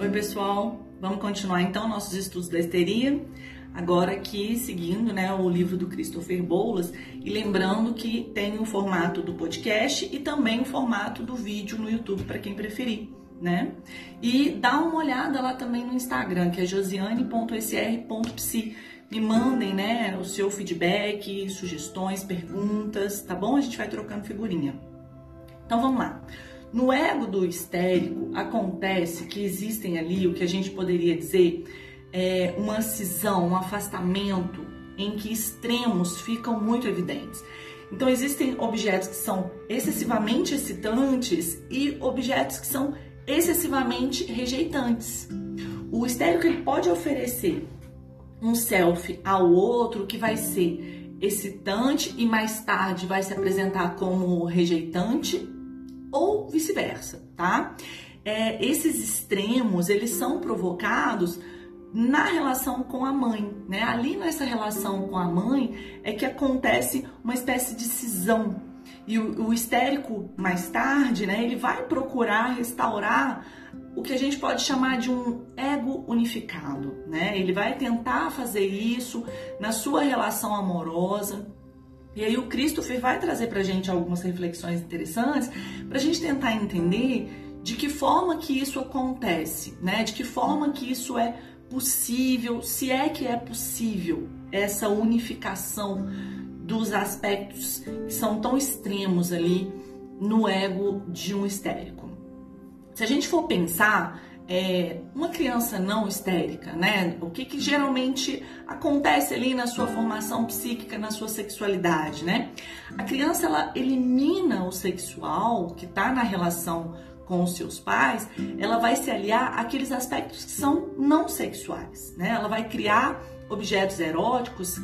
Oi, pessoal. Vamos continuar então nossos estudos da histeria. Agora aqui seguindo, né, o livro do Christopher Boulos e lembrando que tem o formato do podcast e também o formato do vídeo no YouTube para quem preferir, né? E dá uma olhada lá também no Instagram, que é josiane.sr.psi. Me mandem, né, o seu feedback, sugestões, perguntas, tá bom? A gente vai trocando figurinha. Então vamos lá. No ego do histérico, acontece que existem ali o que a gente poderia dizer é uma cisão, um afastamento em que extremos ficam muito evidentes. Então existem objetos que são excessivamente excitantes e objetos que são excessivamente rejeitantes. O histérico ele pode oferecer um selfie ao outro que vai ser excitante e mais tarde vai se apresentar como rejeitante ou vice-versa, tá? É, esses extremos, eles são provocados na relação com a mãe, né? Ali nessa relação com a mãe é que acontece uma espécie de cisão. E o, o histérico, mais tarde, né, ele vai procurar restaurar o que a gente pode chamar de um ego unificado, né? Ele vai tentar fazer isso na sua relação amorosa, e aí o Christopher vai trazer para a gente algumas reflexões interessantes para a gente tentar entender de que forma que isso acontece, né? De que forma que isso é possível, se é que é possível essa unificação dos aspectos que são tão extremos ali no ego de um histérico. Se a gente for pensar, é, uma criança não histérica, né? O que, que geralmente acontece ali na sua formação psíquica, na sua sexualidade, né? A criança ela elimina o sexual que está na relação com os seus pais, ela vai se aliar àqueles aspectos que são não sexuais, né? Ela vai criar objetos eróticos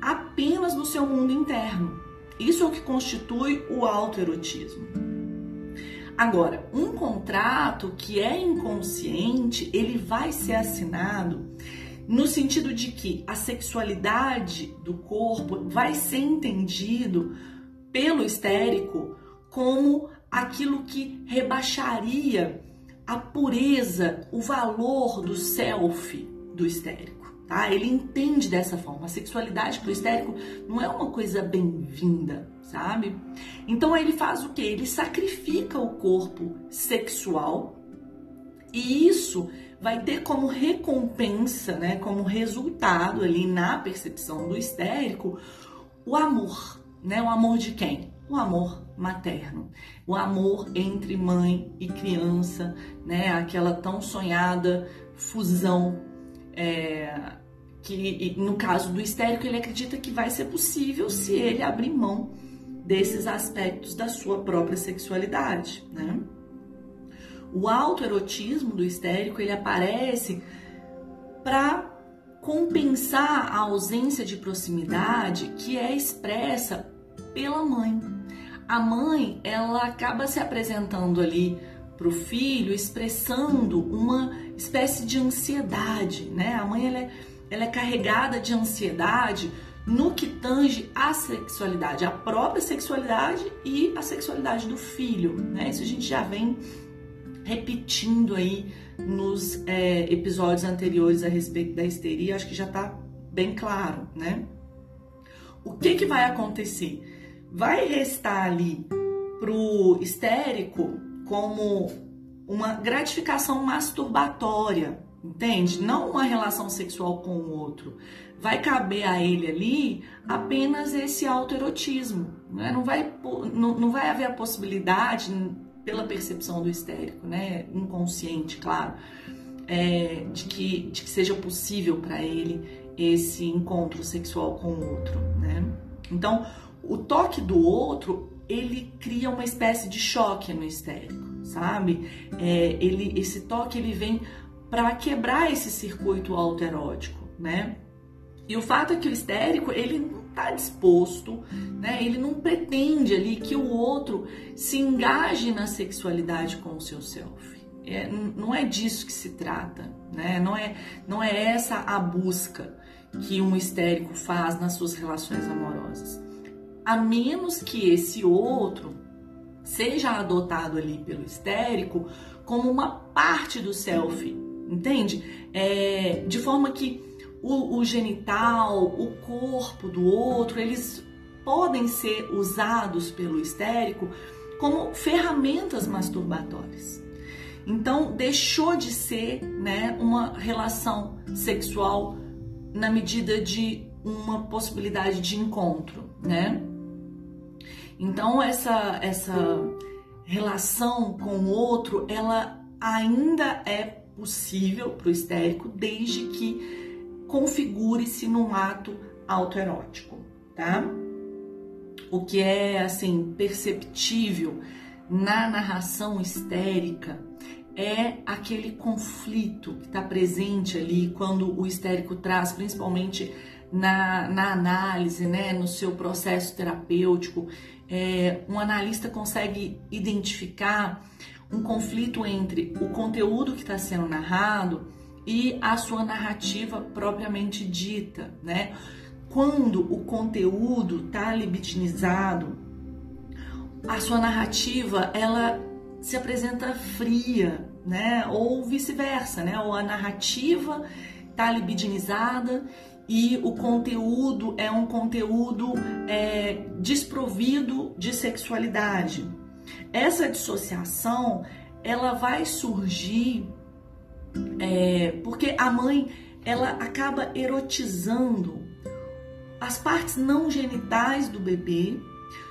apenas no seu mundo interno. Isso é o que constitui o autoerotismo. Agora, um contrato que é inconsciente, ele vai ser assinado no sentido de que a sexualidade do corpo vai ser entendido pelo histérico como aquilo que rebaixaria a pureza, o valor do self do histérico tá? Ele entende dessa forma. A sexualidade pro histérico não é uma coisa bem-vinda, sabe? Então ele faz o que? Ele sacrifica o corpo sexual e isso vai ter como recompensa, né, como resultado ali na percepção do histérico, o amor, né? O amor de quem? O amor materno, o amor entre mãe e criança, né? Aquela tão sonhada fusão é, que no caso do histérico ele acredita que vai ser possível se ele abrir mão desses aspectos da sua própria sexualidade, né? O autoerotismo do histérico ele aparece para compensar a ausência de proximidade que é expressa pela mãe. A mãe ela acaba se apresentando ali para o filho expressando uma espécie de ansiedade, né? A mãe ela é, ela é carregada de ansiedade no que tange a sexualidade, a própria sexualidade e a sexualidade do filho, né? Isso a gente já vem repetindo aí nos é, episódios anteriores a respeito da histeria, acho que já está bem claro, né? O que que vai acontecer? Vai restar ali pro histérico como uma gratificação masturbatória, entende? Não uma relação sexual com o outro. Vai caber a ele ali apenas esse autoerotismo, né? não, vai, não, não vai haver a possibilidade, pela percepção do histérico, né? inconsciente, claro, é, de, que, de que seja possível para ele esse encontro sexual com o outro. Né? Então, o toque do outro ele cria uma espécie de choque no histérico, sabe? É, ele, esse toque ele vem para quebrar esse circuito autoerótico, né? E o fato é que o histérico ele não está disposto, né? Ele não pretende ali que o outro se engaje na sexualidade com o seu self. É, não é disso que se trata, né? Não é, não é essa a busca que um histérico faz nas suas relações amorosas a menos que esse outro seja adotado ali pelo histérico como uma parte do self entende? É, de forma que o, o genital, o corpo do outro, eles podem ser usados pelo histérico como ferramentas masturbatórias. Então, deixou de ser né, uma relação sexual na medida de uma possibilidade de encontro, né? Então, essa, essa relação com o outro, ela ainda é possível para o histérico desde que configure-se num ato autoerótico, tá? O que é, assim, perceptível na narração histérica é aquele conflito que está presente ali quando o histérico traz, principalmente na, na análise, né, no seu processo terapêutico. É, um analista consegue identificar um conflito entre o conteúdo que está sendo narrado e a sua narrativa propriamente dita, né? Quando o conteúdo está libidinizado, a sua narrativa ela se apresenta fria, né? Ou vice-versa, né? Ou a narrativa tá libidinizada e o conteúdo é um conteúdo é, desprovido de sexualidade. Essa dissociação ela vai surgir é, porque a mãe ela acaba erotizando as partes não genitais do bebê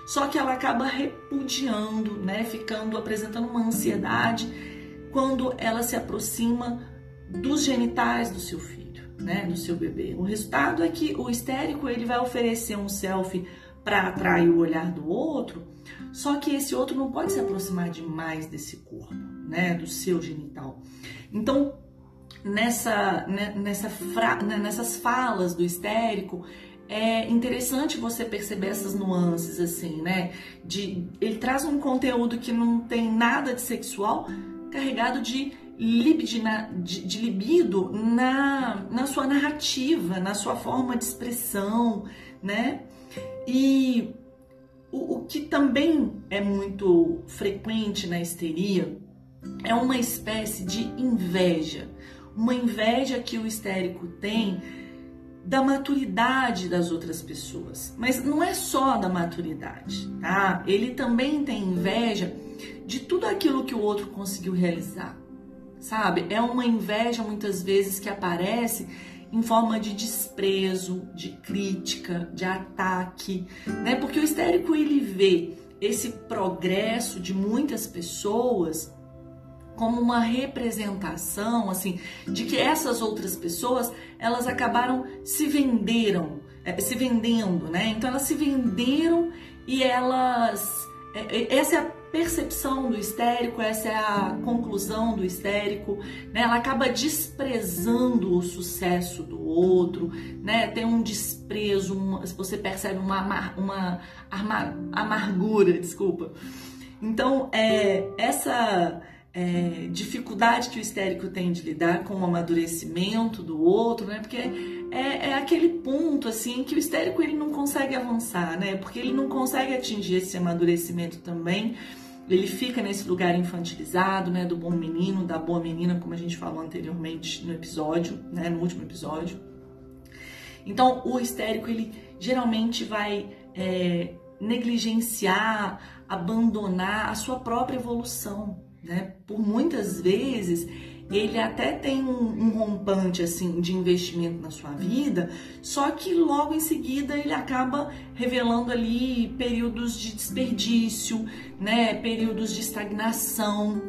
só que ela acaba repudiando, né, ficando apresentando uma ansiedade quando ela se aproxima dos genitais do seu filho, né, do seu bebê. O resultado é que o histérico ele vai oferecer um selfie para atrair o olhar do outro, só que esse outro não pode se aproximar demais desse corpo, né, do seu genital. Então, nessa, né, nessa fra, né, nessas falas do histérico, é interessante você perceber essas nuances assim, né? De ele traz um conteúdo que não tem nada de sexual, carregado de libidina, de, de libido na, na sua narrativa, na sua forma de expressão, né? E o, o que também é muito frequente na histeria é uma espécie de inveja, uma inveja que o histérico tem da maturidade das outras pessoas. Mas não é só da maturidade, tá? Ele também tem inveja de tudo aquilo que o outro conseguiu realizar, sabe? É uma inveja muitas vezes que aparece em forma de desprezo, de crítica, de ataque, né? Porque o histérico ele vê esse progresso de muitas pessoas como uma representação assim de que essas outras pessoas elas acabaram se venderam é, se vendendo né então elas se venderam e elas é, é, essa é a percepção do histérico essa é a conclusão do histérico né? Ela acaba desprezando o sucesso do outro né? Tem um desprezo uma, você percebe uma uma amargura desculpa. Então é essa é, dificuldade que o histérico tem de lidar com o amadurecimento do outro, né? Porque é, é, aquele ponto assim que o histérico ele não consegue avançar, né? Porque ele não consegue atingir esse amadurecimento também. Ele fica nesse lugar infantilizado, né? Do bom menino, da boa menina, como a gente falou anteriormente no episódio, né? No último episódio. Então, o histérico ele geralmente vai é, negligenciar, abandonar a sua própria evolução, né? Por muitas vezes ele até tem um, um, rompante assim de investimento na sua vida, só que logo em seguida ele acaba revelando ali períodos de desperdício, né, períodos de estagnação.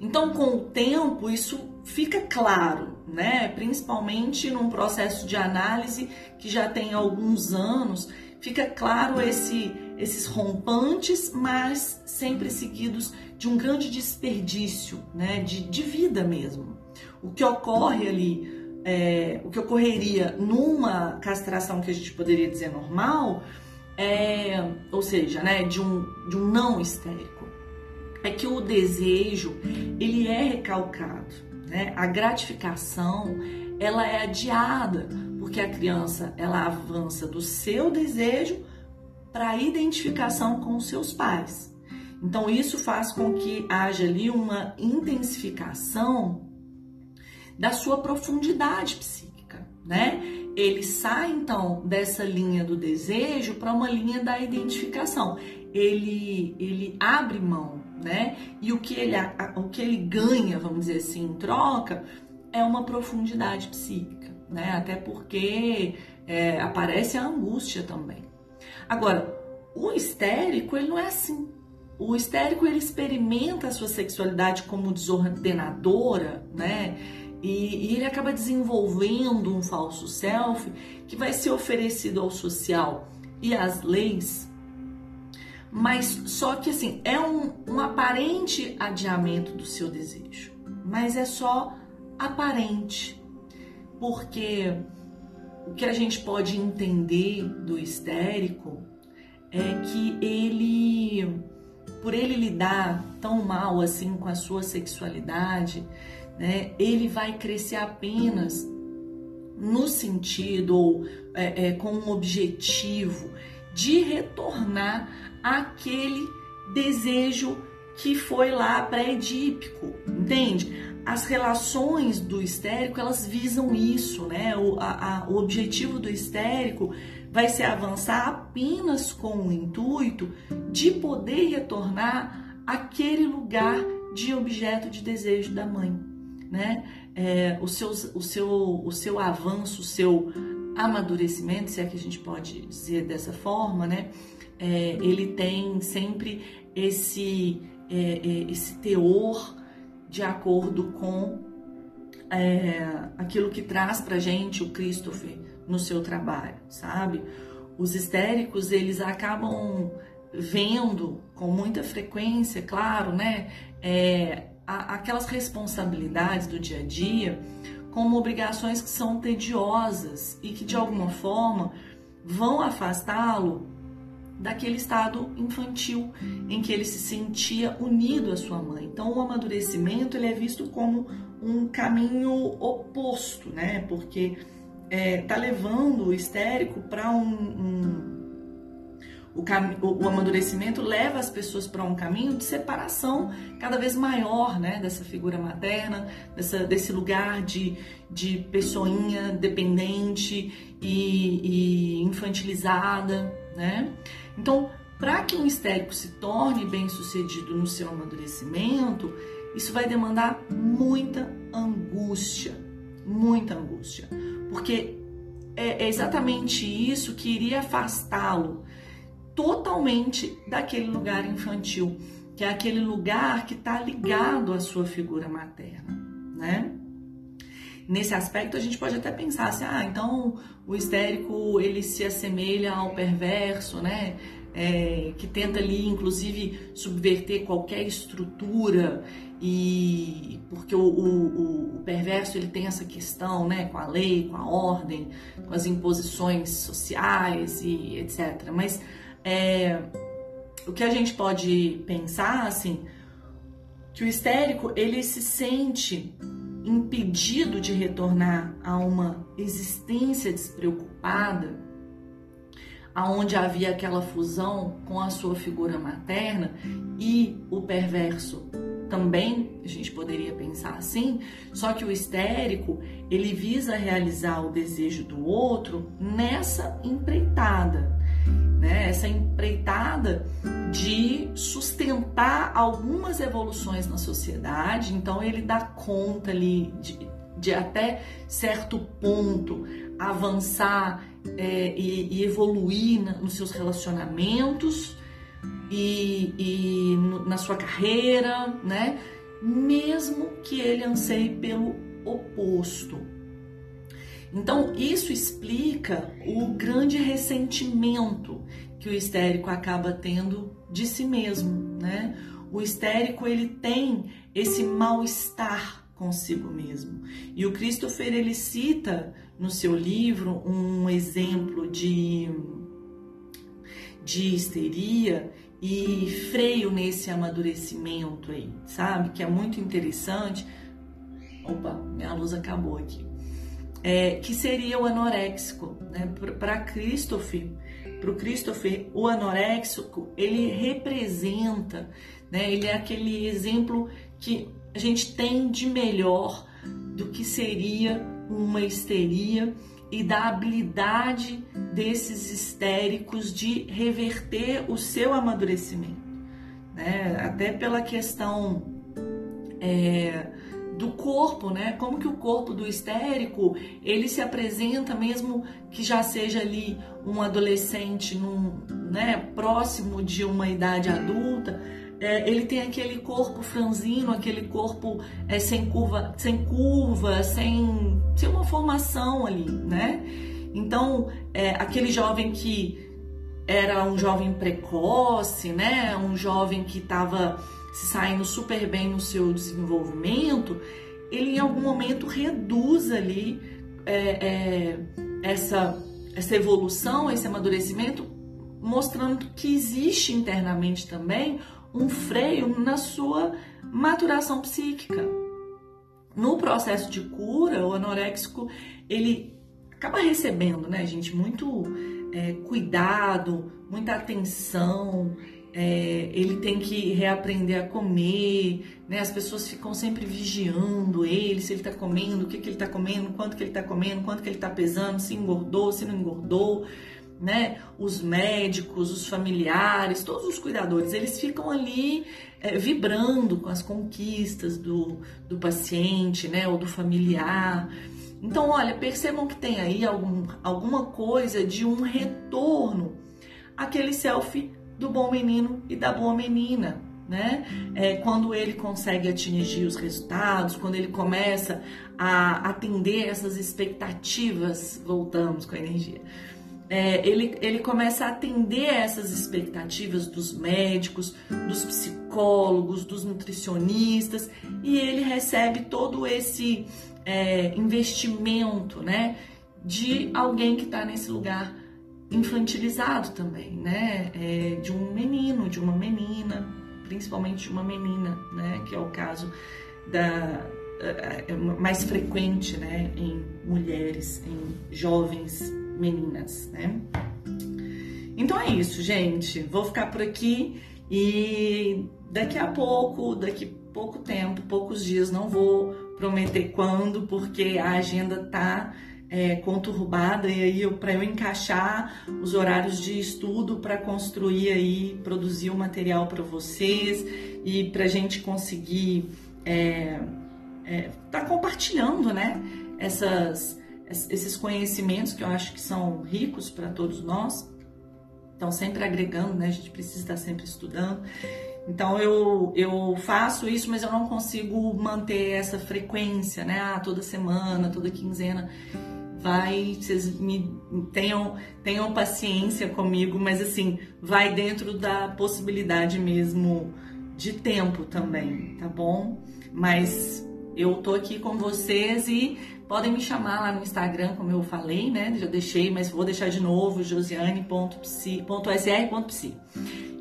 Então, com o tempo, isso fica claro, né, principalmente num processo de análise que já tem alguns anos, fica claro esse, esses rompantes, mas sempre seguidos de um grande desperdício né, de, de vida mesmo. O que ocorre ali, é, o que ocorreria numa castração que a gente poderia dizer normal, é, ou seja, né, de, um, de um não histérico, é que o desejo ele é recalcado, né? A gratificação ela é adiada porque a criança ela avança do seu desejo para a identificação com seus pais. Então isso faz com que haja ali uma intensificação da sua profundidade psíquica, né? Ele sai então dessa linha do desejo para uma linha da identificação. Ele ele abre mão, né? E o que ele o que ele ganha, vamos dizer assim, em troca, é uma profundidade psíquica, né? Até porque é, aparece a angústia também. Agora, o histérico ele não é assim. O histérico ele experimenta a sua sexualidade como desordenadora, né? E, e, ele acaba desenvolvendo um falso self que vai ser oferecido ao social e às leis, mas só que assim é um, um aparente adiamento do seu desejo, mas é só aparente, porque o que a gente pode entender do histérico é que ele, por ele lidar tão mal assim com a sua sexualidade, né, ele vai crescer apenas no sentido ou é, é, com um objetivo de retornar àquele desejo que foi lá pré-edípico, entende? As relações do histérico elas visam isso, né? O, a, a, o objetivo do histérico vai se avançar apenas com o intuito de poder retornar àquele lugar de objeto de desejo da mãe, né? É, o, seu, o, seu, o seu avanço, o seu amadurecimento, se é que a gente pode dizer dessa forma, né? É, ele tem sempre esse, é, é esse teor de acordo com é, aquilo que traz para gente o Christopher no seu trabalho, sabe? Os histéricos eles acabam vendo com muita frequência, claro, né? É, aquelas responsabilidades do dia a dia como obrigações que são tediosas e que de alguma forma vão afastá-lo daquele estado infantil em que ele se sentia unido à sua mãe. Então, o amadurecimento ele é visto como um caminho oposto, né? Porque é, tá levando o histérico para um, um o, cam... o, amadurecimento leva as pessoas para um caminho de separação cada vez maior, né, dessa figura materna, dessa, desse lugar de, de pessoinha dependente e, e infantilizada, né? Então, para que um histérico se torne bem sucedido no seu amadurecimento, isso vai demandar muita angústia, muita angústia, porque é, é exatamente isso que iria afastá-lo totalmente daquele lugar infantil, que é aquele lugar que está ligado à sua figura materna, né? Nesse aspecto a gente pode até pensar assim, ah, então o histérico ele se assemelha ao perverso, né? É, que tenta ali, inclusive, subverter qualquer estrutura e porque o, o, o, perverso ele tem essa questão, né, com a lei, com a ordem, com as imposições sociais e etc. Mas é, o que a gente pode pensar, assim, que o histérico ele se sente impedido de retornar a uma existência despreocupada, aonde havia aquela fusão com a sua figura materna e o perverso também, a gente poderia pensar assim, só que o histérico, ele visa realizar o desejo do outro nessa empreitada, né? Essa empreitada de sustentar algumas evoluções na sociedade, então ele dá conta ali de, de até certo ponto avançar é, e, e, evoluir na, nos seus relacionamentos e, e no, na sua carreira, né? Mesmo que ele anseie pelo oposto. Então, isso explica o grande ressentimento que o histérico acaba tendo de si mesmo, né? O histérico ele tem esse mal-estar consigo mesmo. E o Christopher ele cita no seu livro um exemplo de de histeria e freio nesse amadurecimento aí, sabe? Que é muito interessante. Opa, minha luz acabou aqui é, que seria o anoréxico. Né? Para Christopher, para o Christopher, o anoréxico ele representa, né? ele é aquele exemplo que a gente tem de melhor do que seria uma histeria e da habilidade desses histéricos de reverter o seu amadurecimento, né? Até pela questão é, do corpo, né? Como que o corpo do histérico ele se apresenta mesmo que já seja ali um adolescente, num, né, próximo de uma idade adulta, é, ele tem aquele corpo franzino, aquele corpo é, sem curva, sem curva, sem, sem uma formação ali, né? Então, é, aquele jovem que era um jovem precoce, né? Um jovem que estava se saindo super bem no seu desenvolvimento, ele em algum momento reduz ali é, é, essa, essa evolução, esse amadurecimento, mostrando que existe internamente também um freio na sua maturação psíquica. No processo de cura, o anoréxico ele acaba recebendo, né, gente, muito é, cuidado, muita atenção, é, ele tem que reaprender a comer, né? As pessoas ficam sempre vigiando ele, se ele está comendo, o que, que ele está comendo, quanto que ele está comendo, quanto que ele está pesando, se engordou, se não engordou, né? Os médicos, os familiares, todos os cuidadores, eles ficam ali é, vibrando com as conquistas do, do paciente, né? Ou do familiar. Então, olha, percebam que tem aí algum, alguma coisa de um retorno aquele selfie do bom menino e da boa menina, né? É, quando ele consegue atingir os resultados, quando ele começa a atender essas expectativas, voltamos com a energia. É, ele, ele começa a atender essas expectativas dos médicos, dos psicólogos, dos nutricionistas e ele recebe todo esse é, investimento, né, de alguém que está nesse lugar infantilizado também, né? É, de um menino, de uma menina, principalmente de uma menina, né? Que é o caso da é mais frequente, né? Em mulheres, em jovens meninas, né? Então é isso, gente. Vou ficar por aqui e daqui a pouco, daqui pouco tempo, poucos dias, não vou prometer quando, porque a agenda tá é, conturbada e aí eu, para eu encaixar os horários de estudo para construir aí, produzir o material para vocês e para a gente conseguir é, é, tá compartilhando, né? Essas, esses conhecimentos que eu acho que são ricos para todos nós. Então, sempre agregando, né? A gente precisa estar sempre estudando. Então eu, eu faço isso, mas eu não consigo manter essa frequência, né? Ah, toda semana, toda quinzena vai, vocês me tenham, tenham paciência comigo, mas assim, vai dentro da possibilidade mesmo de tempo também, tá bom? Mas eu tô aqui com vocês e podem me chamar lá no Instagram, como eu falei, né? Já deixei, mas vou deixar de novo, josiane.sr.psi.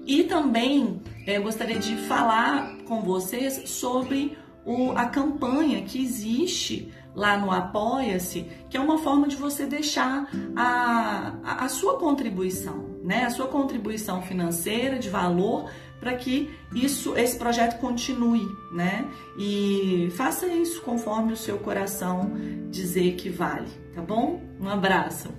E também é, gostaria de falar com vocês sobre o, a campanha que existe lá no Apoia-se, que é uma forma de você deixar a, a, a sua contribuição, né? A sua contribuição financeira de valor para que isso, esse projeto continue, né? E faça isso conforme o seu coração dizer que vale, tá bom? Um abraço.